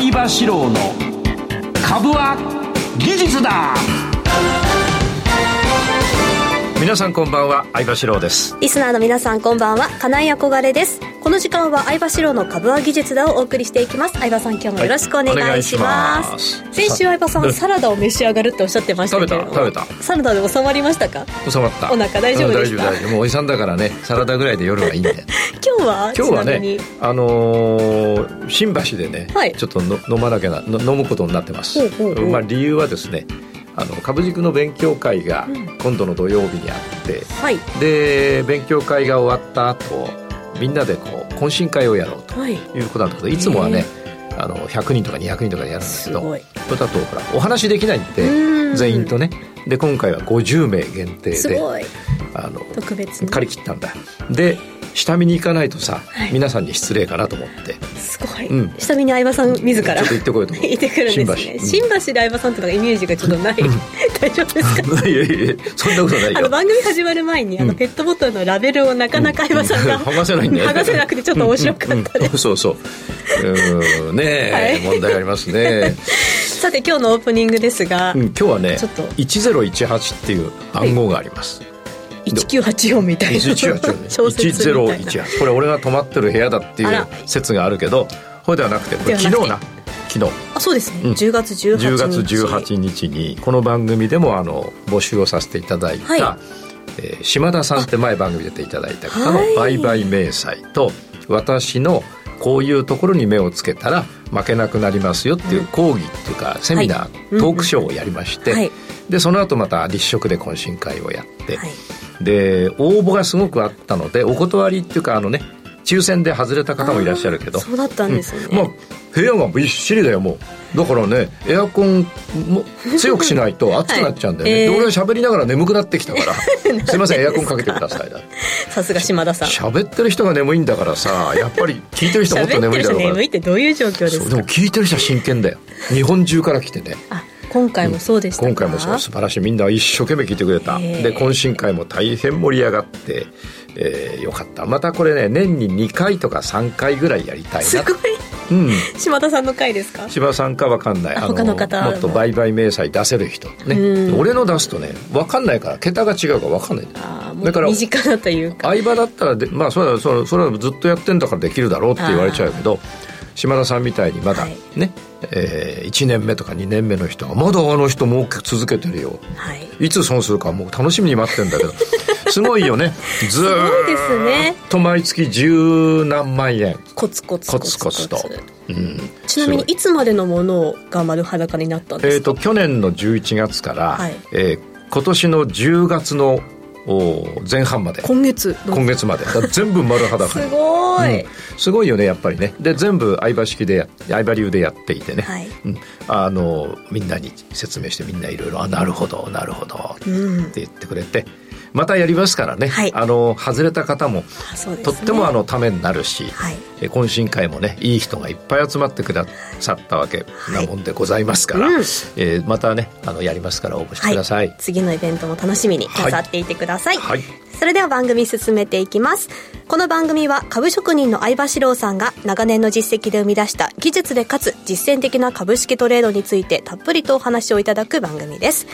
相場志郎の株は技術だ。皆さんこんばんは相場志郎です。リスナーの皆さんこんばんは金井憧れです。この時間は相場志郎の株は技術だをお送りしていきます。相場さん今日もよろしくお願いします。はい、先週相場さんサラダを召し上がるっておっしゃってましたけど食べた食べた。サラダで収まりましたか？収まった。お腹大丈夫ですか大丈夫もうおじさんだからねサラダぐらいで夜はいいんで。今日は今日はねあのー、新橋でね、はい、ちょっとの飲まなきゃな飲むことになってます。まあ理由はですねあの株軸の勉強会が今度の土曜日にあって、うんはい、で勉強会が終わった後みんなでこう懇親会をやろうとい。うことなんだけど、はい、いつもはねあの100人とか200人とかでやるんですけどこれだとほらお話できないんで全員とね。で今回は50名限定であの特別借り切ったんだ。で下見に行かないとさ、はい、皆さんに失礼かなと思って。すごい、うん、下見に相葉さん自ら。ちょっと行ってこいと行ってくるんですね。新橋,、新橋で相葉さんとかイメージがちょっとない、大丈夫ですか？いやいやそんなことないよ。あの番組始まる前にあのペットボトルのラベルをなかなか相葉さんが、剥がせないんだよ剥がせなくてちょっと面白かった。です、そうそううん。ねえ、はい、問題ありますねさて今日のオープニングですが、うん、今日はねちょっと1018っていう暗号があります、はい1984みたいな。1018これ俺が泊まってる部屋だっていう説があるけどこれではなくてこれ昨日な。昨日。あそうですね、うん、10月18日。10月18日にこの番組でもあの募集をさせていただいた、はい。えー、島田さんって前番組出ていただいた方の売買明細と私のこういうところに目をつけたら負けなくなりますよっていう講義っていうかセミナー、トークショーをやりまして、でその後また立食で懇親会をやって、で応募がすごくあったのでお断りっていうかあのね抽選で外れた方もいらっしゃるけどそうだったんですね、うん、まあ部屋がびっしりだよもう。だからねエアコンも強くしないと暑くなっちゃうんだよね、はいえー、で俺は喋りながら眠くなってきたから。すいませんエアコンかけてくださいさすが島田さん。喋ってる人が眠いんだからさやっぱり聞いてる人もっと眠いだろうから。眠いってどういう状況ですか？でも聞いてる人は真剣だよ。日本中から来てね。あ今回もそうでした、うん、今回もそう。素晴らしい。みんな一生懸命聞いてくれた。で懇親会も大変盛り上がってえー、よかった。またこれね年に2回とか3回ぐらいやりたいなすごい、うん、島田さんの回ですか？島田さんか分かんない。他の方もっと売買明細出せる人ね。俺の出すとね分かんないから桁が違うか分かんないだから身近なというか。相場だったらでまあそれはそれそれはずっとやってんだからできるだろうって言われちゃうけど島田さんみたいにまだね、はいえー、1年目とか2年目の人がまだあの人もう続けてるよ、はい、いつ損するかもう楽しみに待ってんだけど。すごいよね。ずっと毎月十何万円。コツコツコツコツと、うん、ちなみにい。つまでのものが丸裸になったんですか、えーと、去年の11月から、はい、えー、今年の10月の前半まで。今月。今月まで。全部丸裸 すごい、うん、すごいよねやっぱりね。で全部相場式で相場流でやっていてね、はい。うん、あのみんなに説明してみんないろいろ「あなるほどなるほど」って言ってくれて、またやりますからね、はい、あの外れた方も、ね、とってもあのためになるし、はい、懇親会もねいい人がいっぱい集まってくださったわけなもんでございますから、はいうん、えー、またねあのやりますから応募してください、次のイベントも楽しみになさっていてください、それでは番組進めていきます。この番組は株職人の相場志郎さんが長年の実績で生み出した技術でかつ実践的な株式トレードについてたっぷりとお話をいただく番組です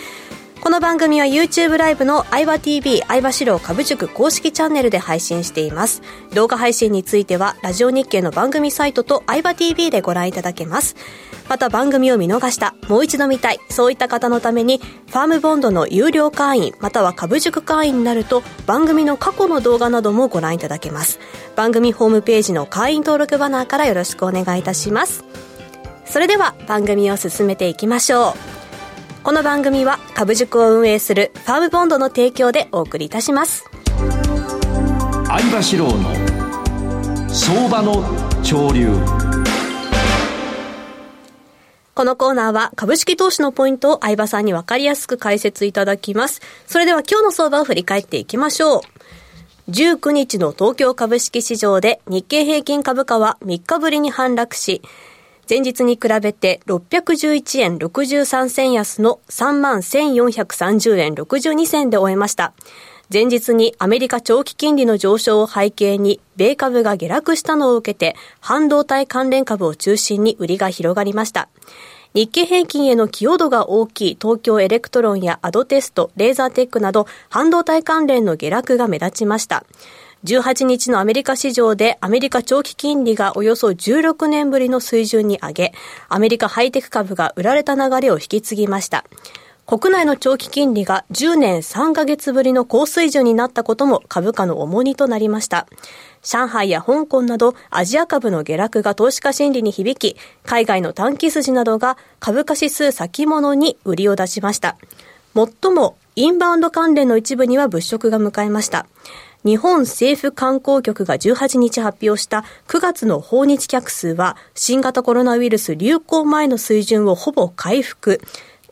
この番組は YouTube ライブの相葉 TV 相場志郎株塾公式チャンネルで配信しています。動画配信についてはラジオ日経の番組サイトと相場 TV でご覧いただけます。また番組を見逃した、もう一度見たい、そういった方のために、ファームボンドの有料会員、または株塾会員になると、番組の過去の動画などもご覧いただけます。番組ホームページの会員登録バナーからよろしくお願いいたします。それでは番組を進めていきましょう。この番組は株塾を運営するファームボンドの提供でお送りいたします相場志郎の相場の潮流このコーナーは株式投資のポイントを相場さんにわかりやすく解説いただきます。それでは今日の相場を振り返っていきましょう。19日の東京株式市場で日経平均株価は3日ぶりに反落し、前日に比べて611円63銭安の31,430円62銭で終えました。前日にアメリカ長期金利の上昇を背景に、米株が下落したのを受けて、半導体関連株を中心に売りが広がりました。日経平均への寄与度が大きい東京エレクトロンやアドテスト、レーザーテックなど半導体関連の下落が目立ちました。18日のアメリカ市場でアメリカ長期金利がおよそ16年ぶりの水準に上げ、アメリカハイテク株が売られた流れを引き継ぎました。国内の長期金利が10年3ヶ月ぶりの高水準になったことも株価の重荷となりました。上海や香港などアジア株の下落が投資家心理に響き、海外の短期筋などが株価指数先物に売りを出しました。最もインバウンド関連の一部には物色が迎えました。日本政府観光局が18日発表した9月の訪日客数は新型コロナウイルス流行前の水準をほぼ回復。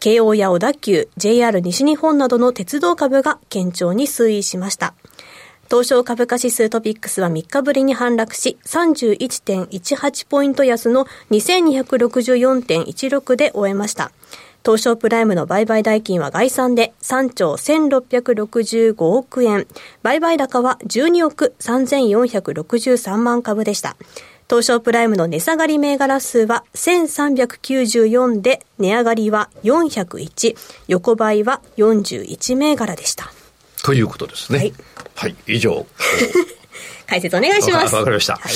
京王や小田急、JR 西日本などの鉄道株が堅調に推移しました。東証株価指数トピックスは3日ぶりに反落し、31.18ポイント安の2264.16で終えました。東証プライムの売買代金は概算で3兆1665億円。売買高は12億3463万株でした。東証プライムの値下がり銘柄数は1394で、値上がりは401、横ばいは41銘柄でした。ということですね。はい、はい、以上。解説お願いします。わかりました。はい、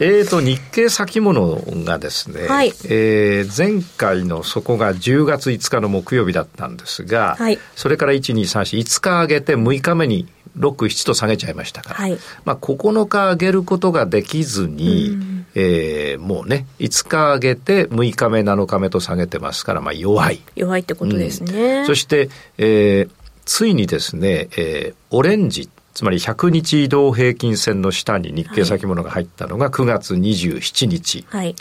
えっと、日経先物がですね、はい、えー、前回の底が10月5日の木曜日だったんですが、はい、それから1、2、3、4、5日上げて6日目に6、7と下げちゃいましたから、はい、まあ9日上げることができずに、うえー、もうね、5日上げて6日目、7日目と下げてますから、まあ弱い。弱いってことですね。うん、そして、えー、ついにですね、えー、オレンジ、つまり100日移動平均線の下に日経先物が入ったのが9月27日。はい。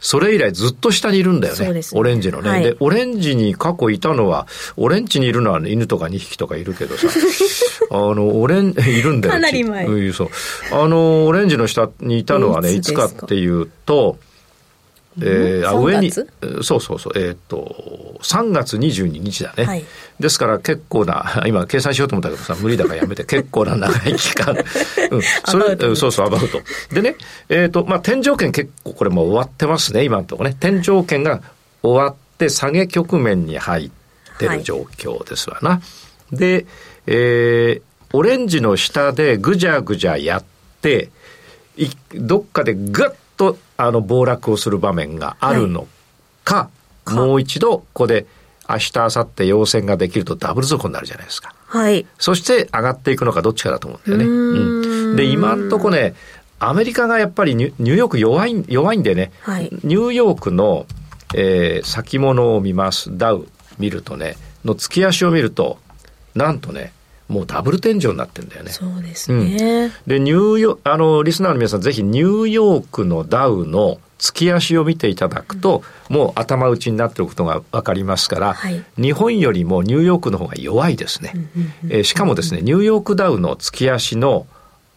それ以来ずっと下にいるんだよね。ねオレンジのね、はい、で、オレンジに過去いたのは、オレンジにいるのは、犬とか2匹とかいるけどさ、あの、オレン、いるんだよ。かなり前。うん、そう。あの、オレンジの下にいたのはね、いつかっていうと、えー、あ上に、そうそうそう、えっ、ー、と、3月22日だね。はい、ですから結構な、今計算しようと思ったけどさ、無理だからやめて、結構な長い期間。うん、それ、そうそう、アバウト。でね、えっ、ー、と、まあ、天井圏結構これも終わってますね、今のところね。天井圏が終わって下げ局面に入ってる状況ですわな。はい、で、えー、オレンジの下でぐじゃぐじゃやって、いどっかでぐっとあの暴落をする場面があるのか、はい、もう一度ここで明日明後日陽線ができるとダブル底になるじゃないですか。はい。そして上がっていくのかどっちかだと思うんだよね。うん、で、今んとこね、アメリカがやっぱりニューヨーク弱い、弱いんでね、はい、ニューヨークの、えー、先物を見ます、ダウ見るとね、の月足を見ると、なんとね、もうダブル天井になってんだよね。そうですね。うん、で、ニューヨあの、リスナーの皆さん、ぜひニューヨークのダウの月足を見ていただくと、うん、もう頭打ちになっていることが分かりますから、はい、日本よりもニューヨークの方が弱いですね。えしかもですね、ニューヨークダウの月足の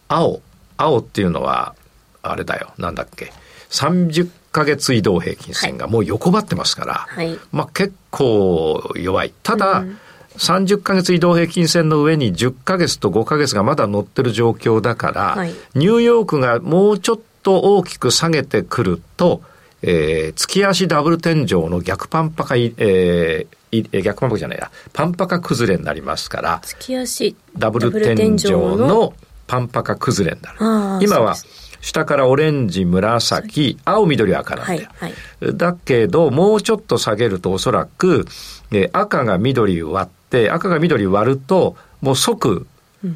青、青っていうのは、あれだよ、なんだっけ、30ヶ月移動平均線がもう横ばってますから、はい、まあ結構弱い。ただ、うん30ヶ月移動平均線の上に10ヶ月と5ヶ月がまだ乗ってる状況だから、はい、ニューヨークがもうちょっと大きく下げてくると、えー、月足ダブル天井の逆パンパカ、えー、逆パンパカじゃないや、パンパカ崩れになりますから、月足ダブル天井のパンパカ崩れになる。今は、下からオレンジ、紫、青、緑、赤なんだよ。はいはい、だけど、もうちょっと下げるとおそらく、えー、赤が緑割って、赤が緑割ると、もう即、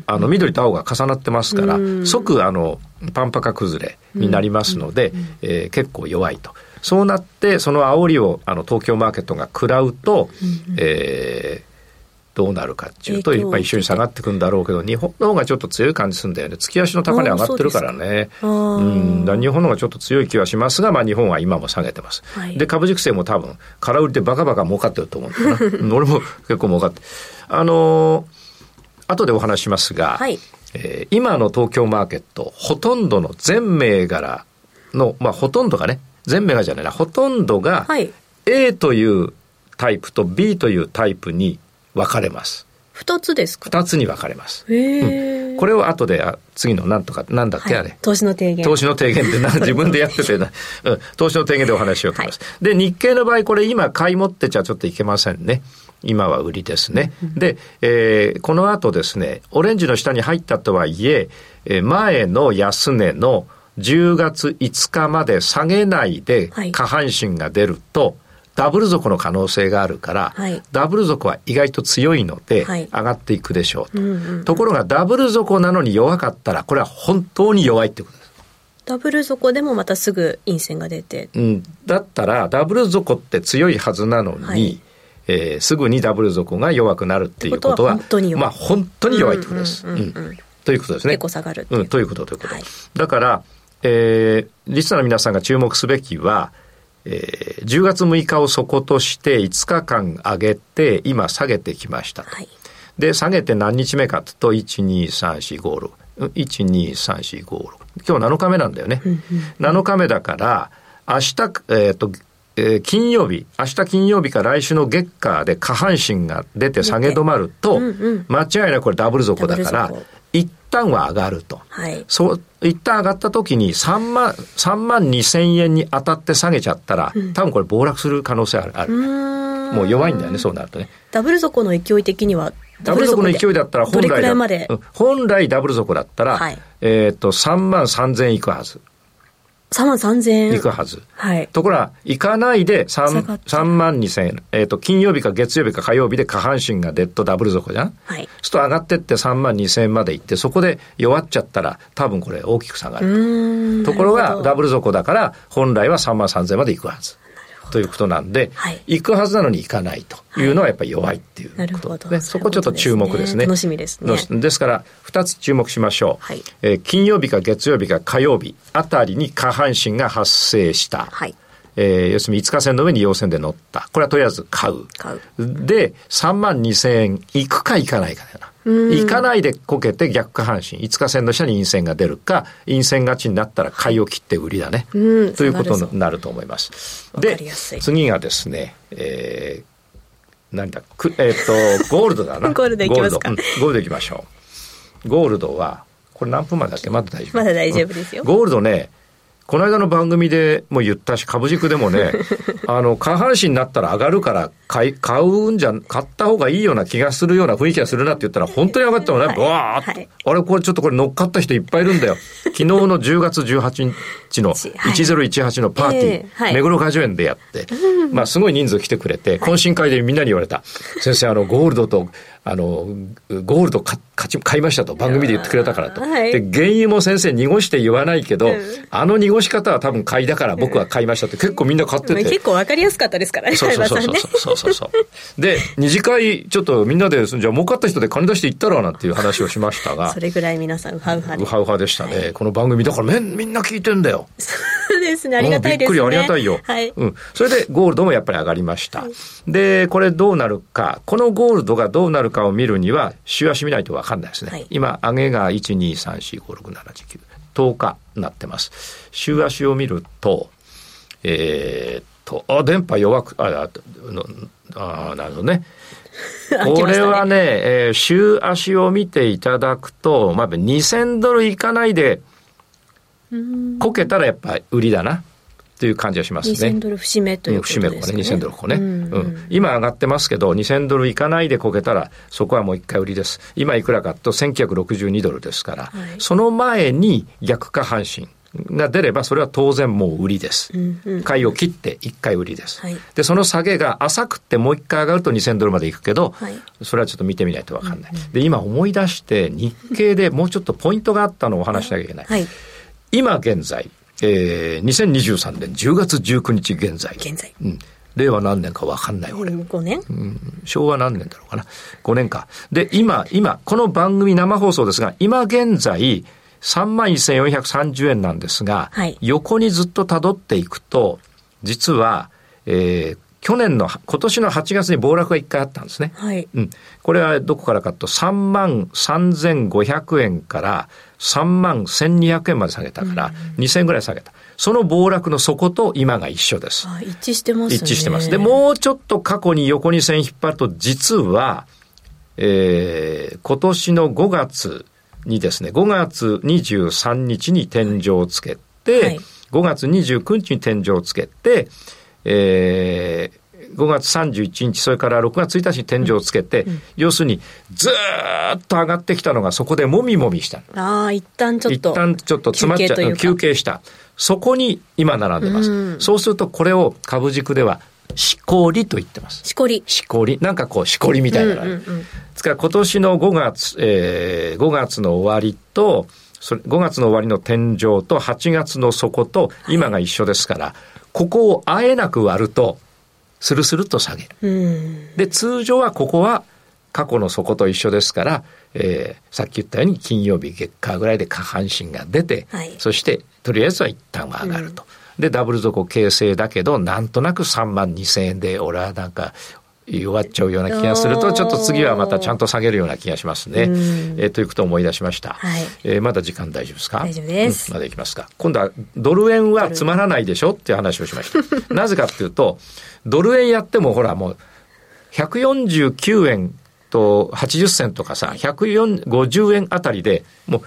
あの、緑と青が重なってますから、即、あの、パンパカ崩れになりますので、えー、結構弱いと。そうなって、その煽りを、あの、東京マーケットが食らうと、えー、どうなるかっていうと、やっぱり一緒に下がってくんだろうけど、日本の方がちょっと強い感じするんだよね。月足の高値上がってるからね。ううんだ日本の方がちょっと強い気はしますが、まあ日本は今も下げてます。はい、で、株軸性も多分、空売りでバカバカ儲かってると思うんだな。俺も結構儲かって。あのー、後でお話しますが、はい、えー、今の東京マーケット、ほとんどの全銘柄の、まあほとんどがね、全銘柄じゃないな、ほとんどが、A というタイプと B というタイプに分かれます。二つですか？二つに分かれます。へうん、これを後で、次のなんとか、なんだっけ、はい、あれ。投資の提言。投資の提言ってな、自分でやっててな、うん、投資の提言でお話しようと思います。はい、で、日経の場合、これ今買い持ってちゃちょっといけませんね。今は売りですね。で、えー、この後ですね、オレンジの下に入ったとはいえ、えー、前の安値の10月5日まで下げないで下半身が出ると、はいダブル底の可能性があるから、はい、ダブル底は意外と強いので、上がっていくでしょうと、うんうん、ところがダブル底なのに弱かったら、これは本当に弱いってことです。ダブル底でもまたすぐ陰線が出て。うん、だったら、ダブル底って強いはずなのに、はい、えー、すぐにダブル底が弱くなるっていうことは、本当に弱い。まあ、本当に弱いってことです。ということですね。結構下がるうん、ということということ。はい、だから、えー、リスナーの皆さんが注目すべきは、えー、10月6日を底として5日間上げて、今下げてきました。はい、で、下げて何日目かと、1、2、3、4、5、6。1、2、3、4、5、6。今日7日目なんだよね。7日目だから、明日、えっ、ー、と、えー、金曜日、明日金曜日か来週の月下で下半身が出て下げ止まると、間違いなくこれダブル底だから、一旦は上がると。はい。そう、一旦上がった時に3万、3万2千円に当たって下げちゃったら、うん、多分これ暴落する可能性ある。あるもう弱いんだよね、そうなるとね。ダブル底の勢い的にはダブル底の勢いだったら本来本来ダブル底だったら、はい、えっ、と、3万3千円いくはず。3万3000円。いくはず。はい。ところが、行かないで 3, 3万2000円。えっ、ー、と、金曜日か月曜日か火曜日で下半身がデッドダブル底じゃん？はい。そうすると上がってって3万2000円まで行って、そこで弱っちゃったら、多分これ大きく下がると。ところが、ダブル底だから、本来は3万3000円まで行くはず。ということなんで、はい、行くはずなのに行かないというのはやっぱり弱いっていうことで、ね、そこちょっと注目ですね。楽しみですね。ですから、二つ注目しましょう。はい、えー、金曜日か月曜日か火曜日あたりに下半身が発生した。はいえー、要するに5日線の上に陽線で乗った。これはとりあえず買う。買う。で、3万2千円行くか行かないかだよな。行かないでこけて逆下半身。5日線の下に陰線が出るか、陰線勝ちになったら買いを切って売りだね。ということになると思います。で、次がですね、えー、何だ、くえっ、ー、と、ゴールドだな。ゴールドいきますか。ゴールドいきましょう。ゴールドは、これ何分までだっけ？まだ大丈夫。まだ大丈夫ですよ。ゴールドね、この間の番組でも言ったし、株軸でもね、あの、下半身になったら上がるから買い、買うんじゃ、買った方がいいような気がするような雰囲気がするなって言ったら、本当に上がったのね、はい、わーっと、はい、あれ、これちょっとこれ乗っかった人いっぱいいるんだよ。昨日の10月18日の1018のパーティー、はい、目黒果樹園でやって、まあ、すごい人数来てくれて、懇親会でみんなに言われた。先生、あの、ゴールドと、あの、ゴールド買ち買いましたと番組で言ってくれたからと。はい、で、原油も先生濁して言わないけど、うん、あの濁し方は多分買いだから僕は買いましたって結構みんな買ってて。結構わかりやすかったですからね、そうそうそうそうそうそうそう。で、二次会ちょっとみんなで、じゃあ儲かった人で金出していったらなんていう話をしましたが。それぐらい皆さんウハウハで。ウハウハでしたね。はい、この番組だからみんな聞いてんだよ。そうですね、ありがたいですね。びっくりありがたいよ。はい。うん。それでゴールドもやっぱり上がりました。はい、で、これどうなるか、このゴールドがどうなるかを見るには、週足見ないと分かんないですね。はい、今、上げが1、2、3、4、5、6、7、9、10日になってます。週足を見ると、えー、っと、あ、電波弱く、あ、あなるほど ね。これはね、えー、週足を見ていただくと、まあ、2000ドルいかないで、こけたらやっぱり売りだな。という感じがしますね。2000ドル節目ということですね。節目ここね、2000ドルここね、うん、うん、今上がってますけど、2000ドルいかないでこけたら、そこはもう一回売りです。今いくらかと1962ドルですから、はい、その前に逆下半身。が出れば、それは当然もう売りです。買いを切って一回売りです、はい、で、その下げが浅くてもう一回上がると2000ドルまでいくけど、はい、それはちょっと見てみないとわかんない、うんうん。で、今思い出して日経でもうちょっとポイントがあったのをお話しなきゃいけない。はい、今現在、えー、2023年10月19日現在。現在。うん。令和何年か分かんない俺。5年、うん、昭和何年だろうかな。5年か。で、今、今、この番組生放送ですが、今現在、3万1430円なんですが、はい、横にずっと辿っていくと、実は、えー、去年の、今年の8月に暴落が1回あったんですね。はい。うん。これはどこからかと、3万3500円から3万1200円まで下げたから、2000円ぐらい下げた。その暴落の底と今が一緒です。一致してますね。一致してます。で、もうちょっと過去に横に線引っ張ると、実は、えー、今年の5月にですね、5月23日に天井をつけて、はい、5月29日に天井をつけて、えー、5月31日、それから6月1日に天井をつけて、うんうん、要するに、ずっと上がってきたのが、そこでもみもみした。ああ、一旦ちょっと。一旦ちょっと詰まっちゃう、休憩した。そこに今並んでます。うん、そうすると、これを株軸では、しこりと言ってます。しこり。しこり。なんかこう、しこりみたいな。うんうんうん、ですから今年の5月、えー、5月の終わりと、それ5月の終わりの天井と8月の底と今が一緒ですから、はい、ここをあえなく割ると、スルスルと下げる。で、通常はここは過去の底と一緒ですから、えー、さっき言ったように金曜日月火ぐらいで下半身が出て、はい、そしてとりあえずは一旦は上がると。うん、で、ダブル底形成だけど、なんとなく3万2千円で、俺はなんか弱っちゃうような気がすると、ちょっと次はまたちゃんと下げるような気がしますね。えー、ということを思い出しました。はい、えー、まだ時間大丈夫ですか？大丈夫です、うん、まだいきますか。今度はドル円はつまらないでしょ？っていう話をしました。なぜかっていうと、ドル円やってもほらもう、149円と80銭とかさ、150円あたりで、もう、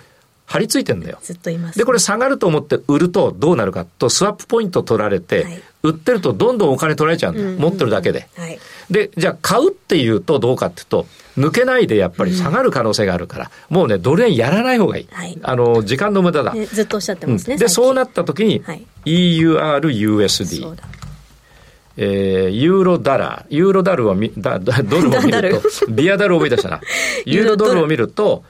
張り付いてんだよ。ずっといます、ね、で、これ下がると思って売るとどうなるかと、スワップポイント取られて、はい、売ってるとどんどんお金取られちゃうんだ、うんうん、持ってるだけで。はい、で、じゃあ買うっていうとどうかっていうと、抜けないでやっぱり下がる可能性があるから、うん、もうね、ドル円やらない方がいい。はい、あの、時間の無駄だ。ずっとおっしゃってますね。うん、で、そうなった時に、はい、EUR、USD。えー、ユーロダラー、ユーロダルを見、だ ドルを見ると、ビアダルを思い出したな。ユーロドルを見ると、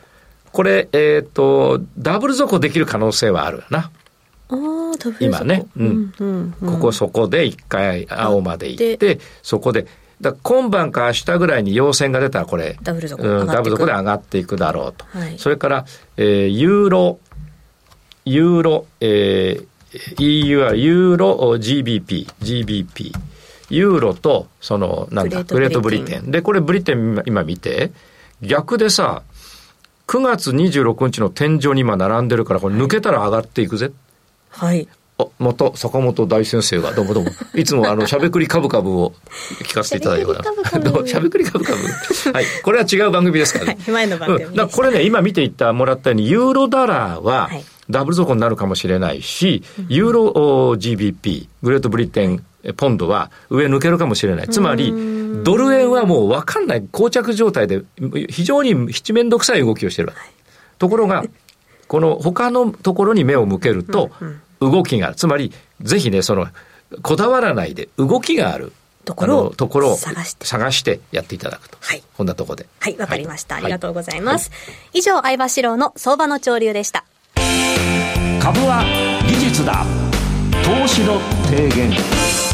これ、えっ、ー、と、ダブル底できる可能性はあるな。今ね、うん、うんうん、ここそこで一回青まで行って、そこで、だ今晩か明日ぐらいに陽線が出たらこれ、ダブル底,、うん、ダブル底で上がっていくだろうと。はい、それから、えー、ユーロ、ユーロ、えー、EU はユーロ GBP、GBP。ユーロと、その、なんだ、グレートブリテン。で、これブリテン今見て、逆でさ、9月26日の天井に今並んでるから、これ抜けたら上がっていくぜ。はい。あ、また坂本大先生が、どうもどうも。いつもあの、しゃべくりカブカブを聞かせていただいてます。しゃべくりカブカブ。はい。これは違う番組ですからね。はい、前の番組、うん、だこれね、今見ていったもらったように、ユーロダラーは、ダブル底になるかもしれないし、ユーロ GBP、グレートブリテン、ポンドは上抜けるかもしれない。つまり、ドル円はもう分かんない、膠着状態で、非常に七面倒くさい動きをしてる。ところが、この他のところに目を向けると、動きがある。つまり、ぜひね、その、こだわらないで動きがある。ところをところを探して探してやっていただくと。はい。こんなところで。はい、わかりました、はい、ありがとうございます。はい、以上、相場志郎の相場の潮流でした。株は技術だ。投資の提言。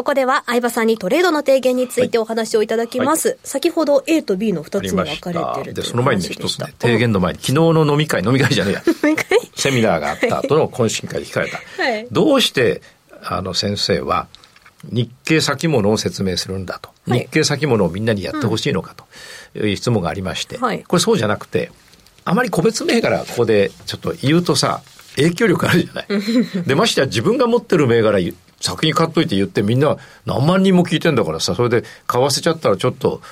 ここでは相葉さんにトレードの提言についてお話をいただきます。はい、先ほど A と B の2つに分かれてるでその前に一つね、提言の前に、昨日の飲み会、飲み会じゃねえや。セミナーがあった後の懇親会で聞かれた。はい、どうして、あの先生は、日経先物を説明するんだと。日経先物をみんなにやってほしいのかと。いう質問がありまして、はい、これそうじゃなくて、あまり個別銘柄ここでちょっと言うとさ、影響力あるじゃない。で、ましてや自分が持ってる銘柄先に買っといて言ってみんな何万人も聞いてんだからさ、それで買わせちゃったらちょっと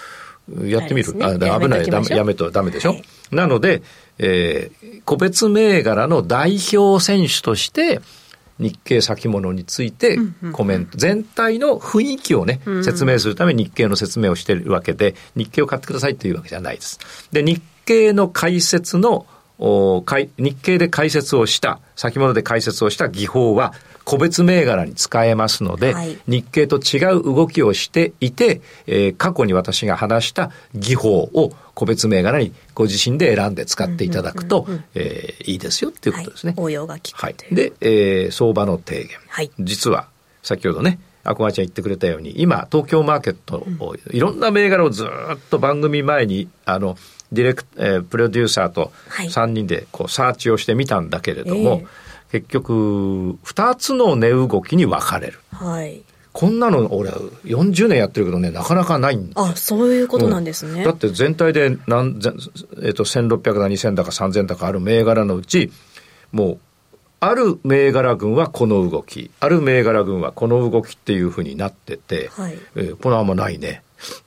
やってみる。あ、危ない。やめやめとダメでしょ？はい、なので、えー、個別銘柄の代表選手として、日経先物についてコメント、全体の雰囲気をね、説明するために日経の説明をしているわけで、日経を買ってくださいというわけじゃないです。で、日経の解説のお日経で解説をした、先物で解説をした技法は、個別銘柄に使えますので、はい、日経と違う動きをしていて、えー、過去に私が話した技法を個別銘柄にご自身で選んで使っていただくと、えいいですよっていうことですね。はい、応用が効く、はい、で、えー、相場の提言。はい、実は、先ほどね、アコマちゃん言ってくれたように、今、東京マーケットを、いろんな銘柄をずっと番組前に、あの、ディレク、えー、プロデューサーと3人でこうサーチをしてみたんだけれども、はいえー結局、2つの値動きに分かれる。はい。こんなの俺40年やってるけどね、なかなかないんあ、そういうことなんですね。うん、だって全体で何、えっ、ー、と、1600だ、2000だか3000だかある銘柄のうち、もう、ある銘柄群はこの動き、ある銘柄群はこの動きっていうふうになってて、はい、えー、これはあんまないね。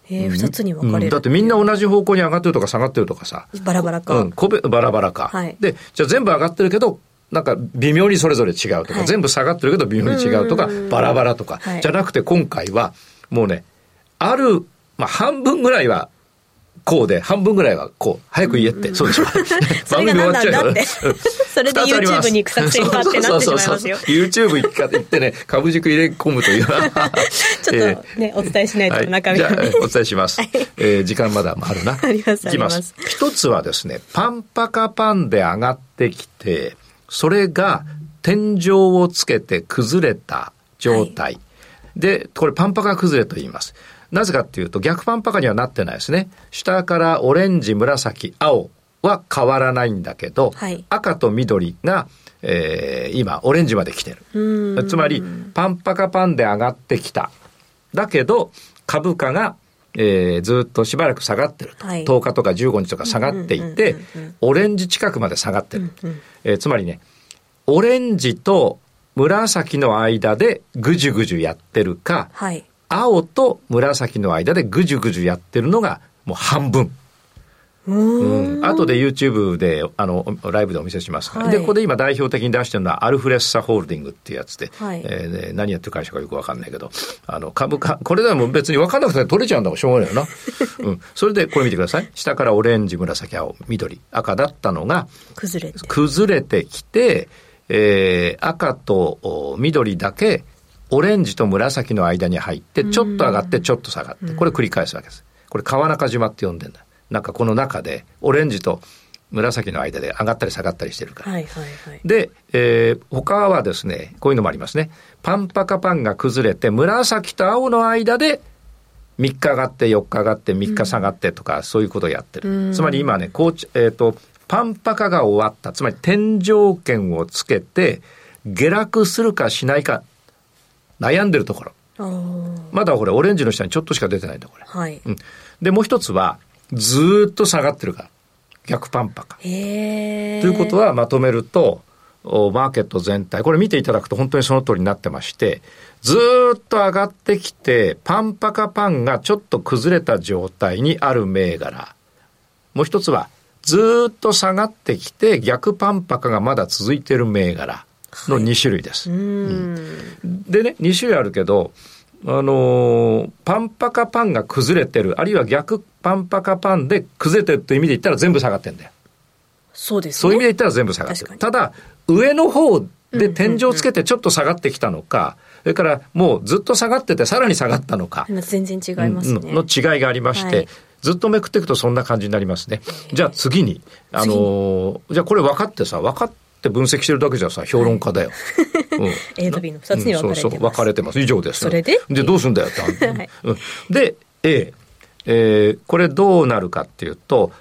えー、2つに分かれる、う。ん、だってみんな同じ方向に上がってるとか下がってるとかさ。バラバラか。うん、個別、バラバラか。はい、で、じゃあ全部上がってるけど、なんか微妙にそれぞれ違うとか、はい、全部下がってるけど微妙に違うとか、バラバラとか、じゃなくて今回は、もうね、ある、まあ半分ぐらいはこうで、半分ぐらいはこう、早く言えって、そうでしょ。番組終わっちゃうって。それで YouTube に行く作戦かってなってしまいますよ。YouTube 行ってね、株軸入れ込むという。ちょっとね、お伝えしないと中身が、ね、お伝えします。えー、時間まだあるな。あります、いきます。一つはですね、パンパカパンで上がってきて、それが天井をつけて崩れた状態。はい、で、これパンパカ崩れと言います。なぜかっていうと逆パンパカにはなってないですね。下からオレンジ、紫、青は変わらないんだけど、はい、赤と緑が、えー、今オレンジまで来てる。つまりパンパカパンで上がってきた。だけど株価がえー、ずっとしばらく下がってると、はい、10日とか15日とか下がっていて、オレンジ近くまで下がってる、うんうん、えー、つまりねオレンジと紫の間でぐじゅぐじゅやってるか、はい、青と紫の間でぐじゅぐじゅやってるのがもう半分。うん、後で YouTube であのライブでお見せしますから、はい、でここで今代表的に出してるのはアルフレッサホールディングっていうやつで、はい、えー、何やってる会社かよく分かんないけど。あの株価これでも別に分かんなくて取れちゃうんだもん。しょうがないよな、うん、それでこれ見てください。下からオレンジ紫青緑。赤だったのが崩れて。崩れてきて、えー、赤と緑だけオレンジと紫の間に入って、ちょっと上がってちょっと下がって、これ繰り返すわけです。これ川中島って呼んでんだ。なんかこの中で、オレンジと紫の間で上がったり下がったりしてるから。はいはいはい、で、えー、他はですね、こういうのもありますね。パンパカパンが崩れて、紫と青の間で3日上がって4日上がって3日下がってとか、うん、そういうことをやってる。つまり今ね、こうえっ、ー、と、パンパカが終わった。つまり天井圏をつけて、下落するかしないか悩んでるところ。まだこれオレンジの下にちょっとしか出てないんだこれ。はい。うん、で、もう一つは、ずっと下がってるから。逆パンパか。ということはまとめると、マーケット全体、これ見ていただくと本当にその通りになってまして、ずっと上がってきて、パンパカパンがちょっと崩れた状態にある銘柄。もう一つは、ずっと下がってきて、逆パンパカがまだ続いている銘柄。の2種類です。はいうん、でね、2種類あるけど、あのー、パンパカパンが崩れてる、あるいは逆パンパカパンで崩れてるっていう意味で言ったら全部下がってんだよ。そうです、ね、そういう意味で言ったら全部下がってる。ただ、上の方で天井つけてちょっと下がってきたのか、それからもうずっと下がっててさらに下がったのか。全然違いますね。の違いがありまして、はいずっとめくっていくとそんな感じになりますね。じゃあ次に、あのー、じゃあこれ分かってさ、分かっって分析してるだけじゃさ、評論家だよ。うん、A と B の2つに分かれてます。そうそう、分かれてます。以上です。それで？で、どうすんだよって。はい、で、A、えー、これどうなるかっていうと、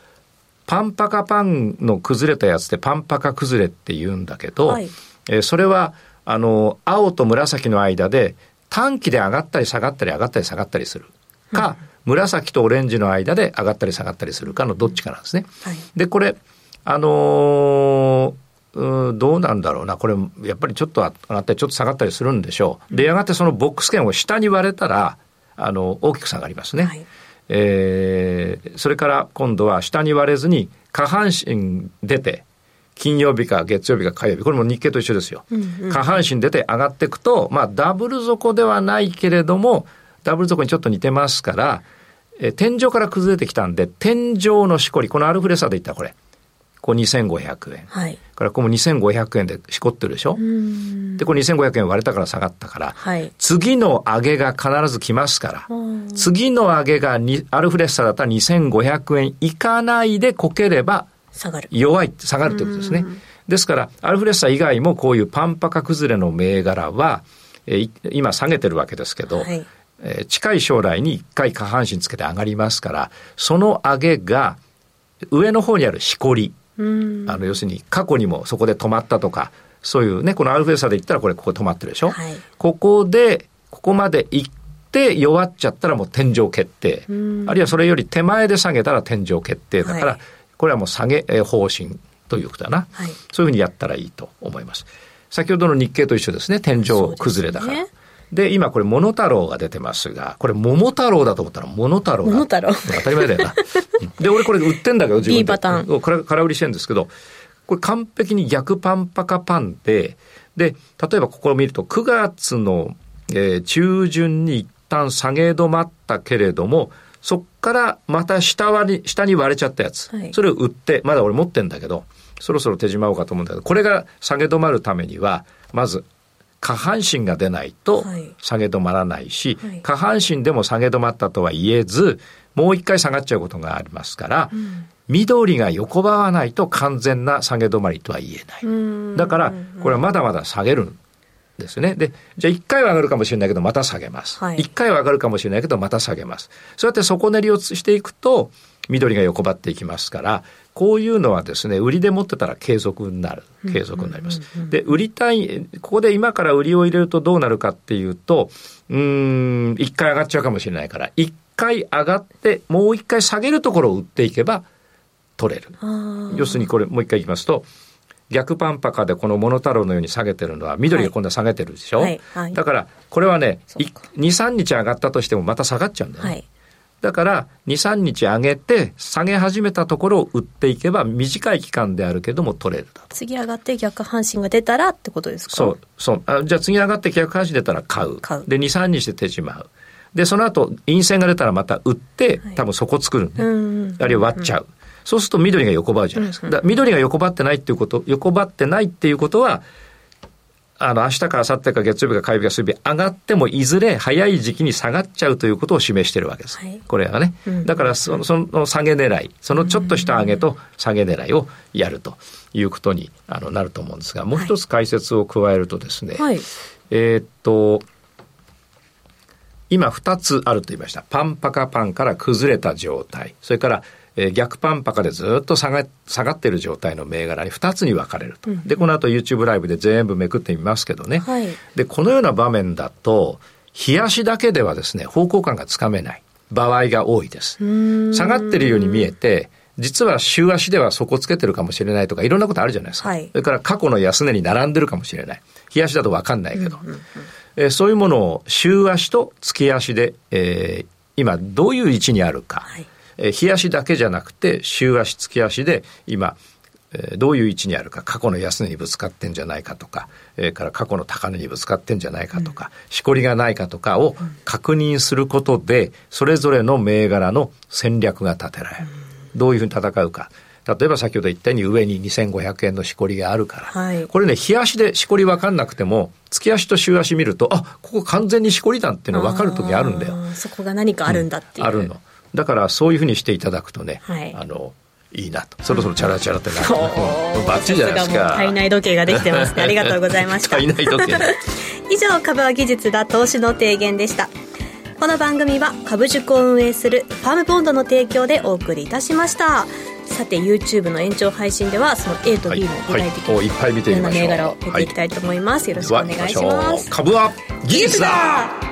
パンパカパンの崩れたやつでパンパカ崩れって言うんだけど、はい、えー、それは、あの、青と紫の間で短期で上がったり下がったり上がったり下がったりするか、うん、紫とオレンジの間で上がったり下がったりするかのどっちかなんですね。はい、で、これ、あのーうどうなんだろうな、これ、やっぱりちょっと上がったり、ちょっと下がったりするんでしょう。で、やがてそのボックス圏を下に割れたら、あの、大きく下がりますね。はい、えー、それから今度は下に割れずに、下半身出て、金曜日か月曜日か火曜日、これも日経と一緒ですよ。うんうん、下半身出て上がっていくと、まあ、ダブル底ではないけれども、ダブル底にちょっと似てますから、え天井から崩れてきたんで、天井のしこり、このアルフレッサで言ったらこれ。ここ2500円。はい。からここも2500円でしこってるでしょ？で、これ2500円割れたから下がったから、はい、次の上げが必ず来ますから、次の上げがにアルフレッサだったら2500円いかないでこければ、下がる。弱い、下がるということですね。ですから、アルフレッサ以外もこういうパンパカ崩れの銘柄は、えー、今下げてるわけですけど、はい。えー、近い将来に一回下半身つけて上がりますから、その上げが上の方にあるしこり、あの要するに過去にもそこで止まったとかそういうねこのアルフェーサで言ったらこれここ止まってるでしょ、はい、ここでここまで行って弱っちゃったらもう天井決定。あるいはそれより手前で下げたら天井決定だから、はい、これはもう下げ方針ということだな、はい、そういうふうにやったらいいと思います。先ほどの日経と一緒ですね。天井崩れだから。で、今これ、モノタロウが出てますが、これ、桃太郎だと思ったら、モノ太郎モノ太郎。当たり前だよな。で、俺これ売ってんだけど、自分で。いいパターン。空売りしてるんですけど、これ完璧に逆パンパカパンで、で、例えばここを見ると、9月の、えー、中旬に一旦下げ止まったけれども、そっからまた下割り、下に割れちゃったやつ。はい、それを売って、まだ俺持ってんだけど、そろそろ手締まおうかと思うんだけど、これが下げ止まるためには、まず下半身が出ないと下げ止まらないし、はい、下半身でも下げ止まったとは言えず、もう一回下がっちゃうことがありますから、うん、緑が横ばわないと完全な下げ止まりとは言えない。だから、これはまだまだ下げるんですね。で、じゃあ1回は上がるかもしれないけど、また下げます。はい、1回は上がるかもしれないけど、また下げます。そうやって底練りをしていくと、緑が横ばっていきますから、こういうのはですね、売りで持ってたら継続になる。継続になります。で、売りたい、ここで今から売りを入れるとどうなるかっていうと、うん、一回上がっちゃうかもしれないから、一回上がって、もう一回下げるところを売っていけば取れる。要するにこれ、もう一回いきますと、逆パンパカでこのモノタロウのように下げてるのは緑が今度は下げてるでしょ、はい。はい、だからこれはね23日上がったとしてもまた下がっちゃうんだよね、はいだから、2、3日上げて、下げ始めたところを売っていけば、短い期間であるけども取れるだ次上がって逆半身が出たらってことですか？そう、そうあ。じゃあ次上がって逆半身出たら買う。買うで、2、3日で手しまう。で、その後、陰線が出たらまた売って、多分そこ作るんで、ね、あるいは割っちゃう。そうすると緑が横ばうじゃないですか。だ緑が横ばってないっていうこと、横ばってないっていうことは、あの、明日か明後日か月曜日か火曜日か水曜日上がってもいずれ早い時期に下がっちゃうということを示してるわけです。はい、これはね。だからその、その下げ狙い、そのちょっとした上げと下げ狙いをやるということにあのなると思うんですが、もう一つ解説を加えるとですね、はい、えー、っと、今二つあると言いました。パンパカパンから崩れた状態。それからえー、逆パンパカでずっと下が下がっている状態の銘柄に2つに分かれると、うん、でこの後 YouTube ライブで全部めくってみますけどね、はい、でこのような場面だと冷やしだけではですね方向感がつかめない。場合が多いです。下がってるように見えて実は週足では底つけてるかもしれないとかいろんなことあるじゃないですか、はい、それから過去の安値に並んでるかもしれない。冷やしだと分かんないけど、うんうんうん、えー、そういうものを週足と月足で、えー、今どういう位置にあるか、はいえ日足だけじゃなくて週足月足で今えどういう位置にあるか過去の安値にぶつかってんじゃないかとか、えー、から過去の高値にぶつかってんじゃないかとか、うん、しこりがないかとかを確認することでそれぞれの銘柄の戦略が立てられる、うん、どういうふうに戦うか。例えば先ほど言ったように上に2500円のしこりがあるから、はい、これね日足でしこり分かんなくても月足と週足見るとあここ完全にしこりだっていうの分かる時あるんだよ。そこが何かあるんだっていう、うん、あるのだからそういうふうにしていただくとね、はい、あのいいなと。そろそろチャラチャラってなって、う。ん、バッチリじゃないですか。体内時計ができてますね。ありがとうございました。体内時計。以上株は技術だ投資の提言でした。この番組は株塾を運営するファームボンドの提供でお送りいたしました。さて YouTube の延長配信ではその A と B の具体的な、い。っぱい見てみましょう。銘柄を見ていきたいと思います、よろしくお願いします。株は技術だ